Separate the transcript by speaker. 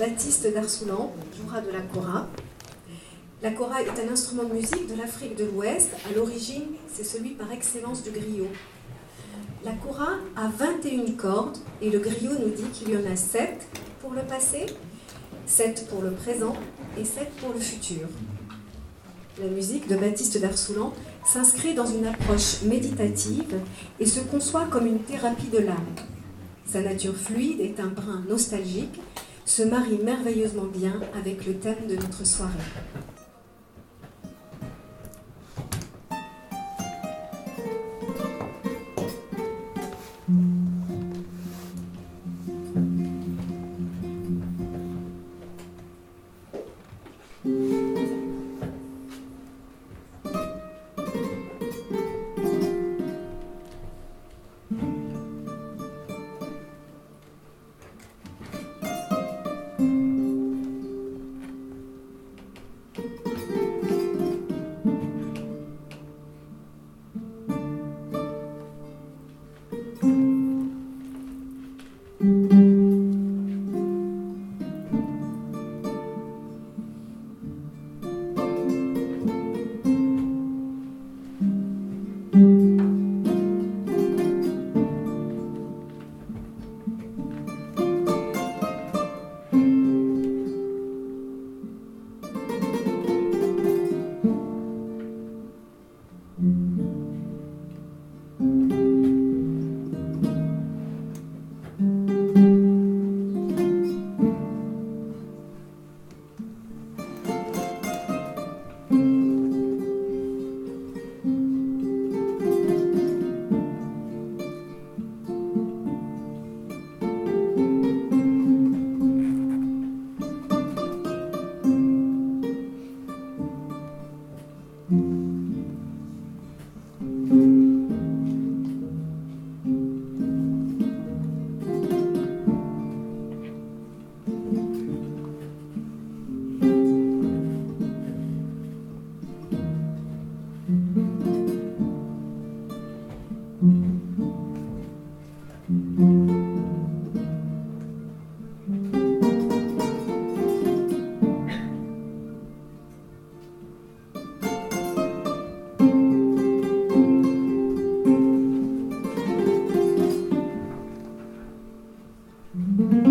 Speaker 1: Baptiste Darsoulan jouera de la kora. La kora est un instrument de musique de l'Afrique de l'Ouest. À l'origine, c'est celui par excellence du griot. La kora a 21 cordes et le griot nous dit qu'il y en a 7 pour le passé, 7 pour le présent et 7 pour le futur. La musique de Baptiste Darsoulan s'inscrit dans une approche méditative et se conçoit comme une thérapie de l'âme. Sa nature fluide est un brin nostalgique, se marie merveilleusement bien avec le thème de notre soirée.
Speaker 2: Mm-hmm.